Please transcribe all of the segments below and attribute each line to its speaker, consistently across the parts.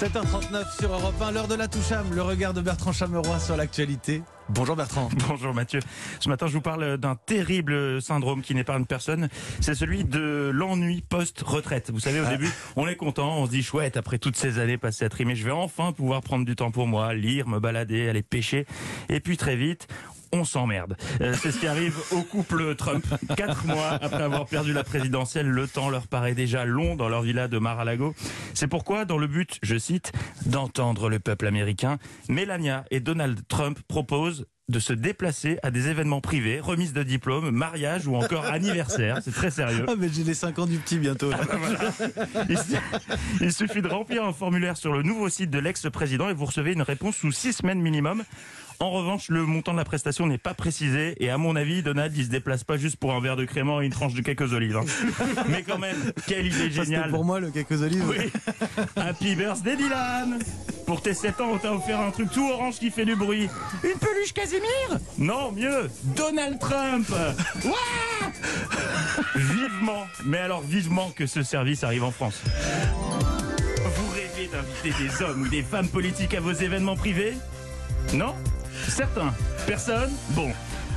Speaker 1: 7h39 sur Europe 1, l'heure de la toucham, le regard de Bertrand Chameroy sur l'actualité. Bonjour Bertrand.
Speaker 2: Bonjour Mathieu. Ce matin, je vous parle d'un terrible syndrome qui n'épargne personne. C'est celui de l'ennui post-retraite. Vous savez, au
Speaker 1: Ah.
Speaker 2: début, on est content, on se dit chouette, après toutes ces années passées à trimer, je vais enfin pouvoir prendre du temps pour moi, lire, me balader, aller pêcher. Et puis très vite, on s'emmerde. Euh, c'est ce qui arrive au couple Trump. Quatre mois après avoir perdu la présidentielle, le temps leur paraît déjà long dans leur villa de Mar-a-Lago. C'est pourquoi, dans le but, je cite, d'entendre le peuple américain, Melania et Donald Trump proposent de se déplacer à des événements privés, remise de diplôme, mariage ou encore anniversaire. C'est très sérieux.
Speaker 1: Ah mais j'ai les 5 ans du petit bientôt. là.
Speaker 2: Il su- Il suffit de remplir un formulaire sur le nouveau site de l'ex-président et vous recevez une réponse sous six semaines minimum. En revanche, le montant de la prestation n'est pas précisé et à mon avis, Donald, il se déplace pas juste pour un verre de crément et une tranche de quelques olives. hein. Mais quand même, quelle idée
Speaker 1: Ça,
Speaker 2: géniale.
Speaker 1: pour moi le quelques olives.
Speaker 2: Oui. Happy birthday Dylan Pour tes 7 ans, on t'a offert un truc tout orange qui fait du bruit. Une peluche Casimir Non, mieux, Donald Trump Ouah Vivement, mais alors vivement que ce service arrive en France. Vous rêvez d'inviter des hommes ou des femmes politiques à vos événements privés? Non? Certains Personne? Bon.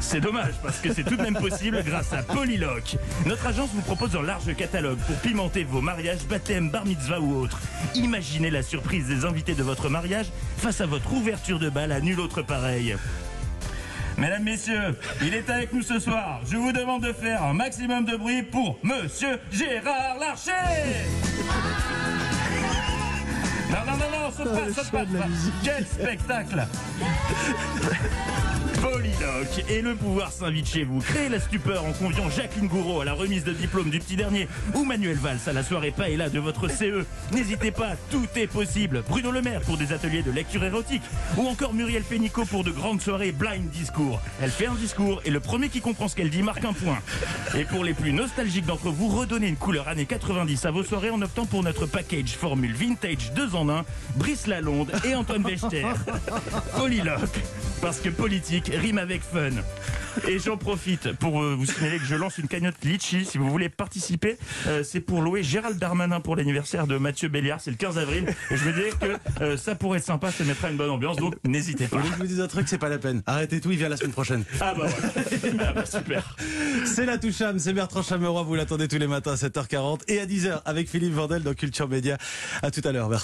Speaker 2: C'est dommage parce que c'est tout de même possible grâce à Polyloc. Notre agence vous propose un large catalogue pour pimenter vos mariages, baptêmes, bar mitzvah ou autres. Imaginez la surprise des invités de votre mariage face à votre ouverture de bal à nul autre pareil. Mesdames, Messieurs, il est avec nous ce soir. Je vous demande de faire un maximum de bruit pour Monsieur Gérard Larcher
Speaker 1: de la musique.
Speaker 2: Quel spectacle Polydoc et le pouvoir s'invite chez vous. Créez la stupeur en conviant Jacqueline Gouraud à la remise de diplôme du petit dernier ou Manuel Valls à la soirée paella de votre CE. N'hésitez pas, tout est possible. Bruno Le Maire pour des ateliers de lecture érotique ou encore Muriel Pénicaud pour de grandes soirées blind discours. Elle fait un discours et le premier qui comprend ce qu'elle dit marque un point. Et pour les plus nostalgiques d'entre vous, redonnez une couleur années 90 à vos soirées en optant pour notre package formule vintage 2 en 1, Brice Lalonde et Antoine Bechter. Polyloc, parce que politique rime avec fun. Et j'en profite pour euh, vous signaler que je lance une cagnotte Litchi. Si vous voulez participer, euh, c'est pour louer Gérald Darmanin pour l'anniversaire de Mathieu Béliard. C'est le 15 avril. Et je me dis que euh, ça pourrait être sympa, ça mettra une bonne ambiance. Donc n'hésitez pas.
Speaker 1: Je vous dise un truc, c'est pas la peine. Arrêtez tout, il vient la semaine prochaine.
Speaker 2: Ah bah voilà. Ah bah super.
Speaker 1: C'est la toucham, c'est Bertrand Chameroy, vous l'attendez tous les matins à 7h40 et à 10h avec Philippe Vandel dans Culture Média. À tout à l'heure Bertrand.